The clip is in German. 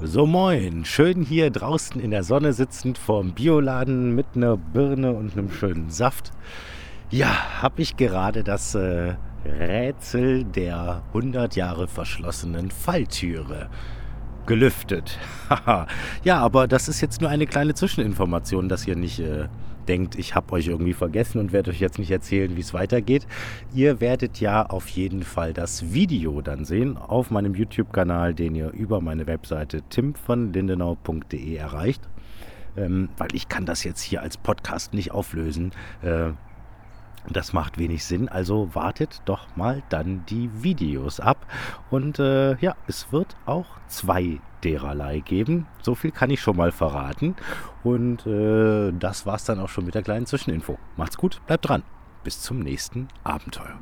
So moin, schön hier draußen in der Sonne sitzend vorm Bioladen mit einer Birne und einem schönen Saft. Ja, habe ich gerade das äh, Rätsel der 100 Jahre verschlossenen Falltüre gelüftet. ja, aber das ist jetzt nur eine kleine Zwischeninformation, dass ihr nicht äh, denkt, ich habe euch irgendwie vergessen und werde euch jetzt nicht erzählen, wie es weitergeht. Ihr werdet ja auf jeden Fall das Video dann sehen auf meinem YouTube-Kanal, den ihr über meine Webseite timvonlindenau.de erreicht. Ähm, weil ich kann das jetzt hier als Podcast nicht auflösen. Äh, das macht wenig Sinn, also wartet doch mal dann die Videos ab. Und äh, ja, es wird auch zwei dererlei geben. So viel kann ich schon mal verraten. Und äh, das war's dann auch schon mit der kleinen Zwischeninfo. Macht's gut, bleibt dran. Bis zum nächsten Abenteuer.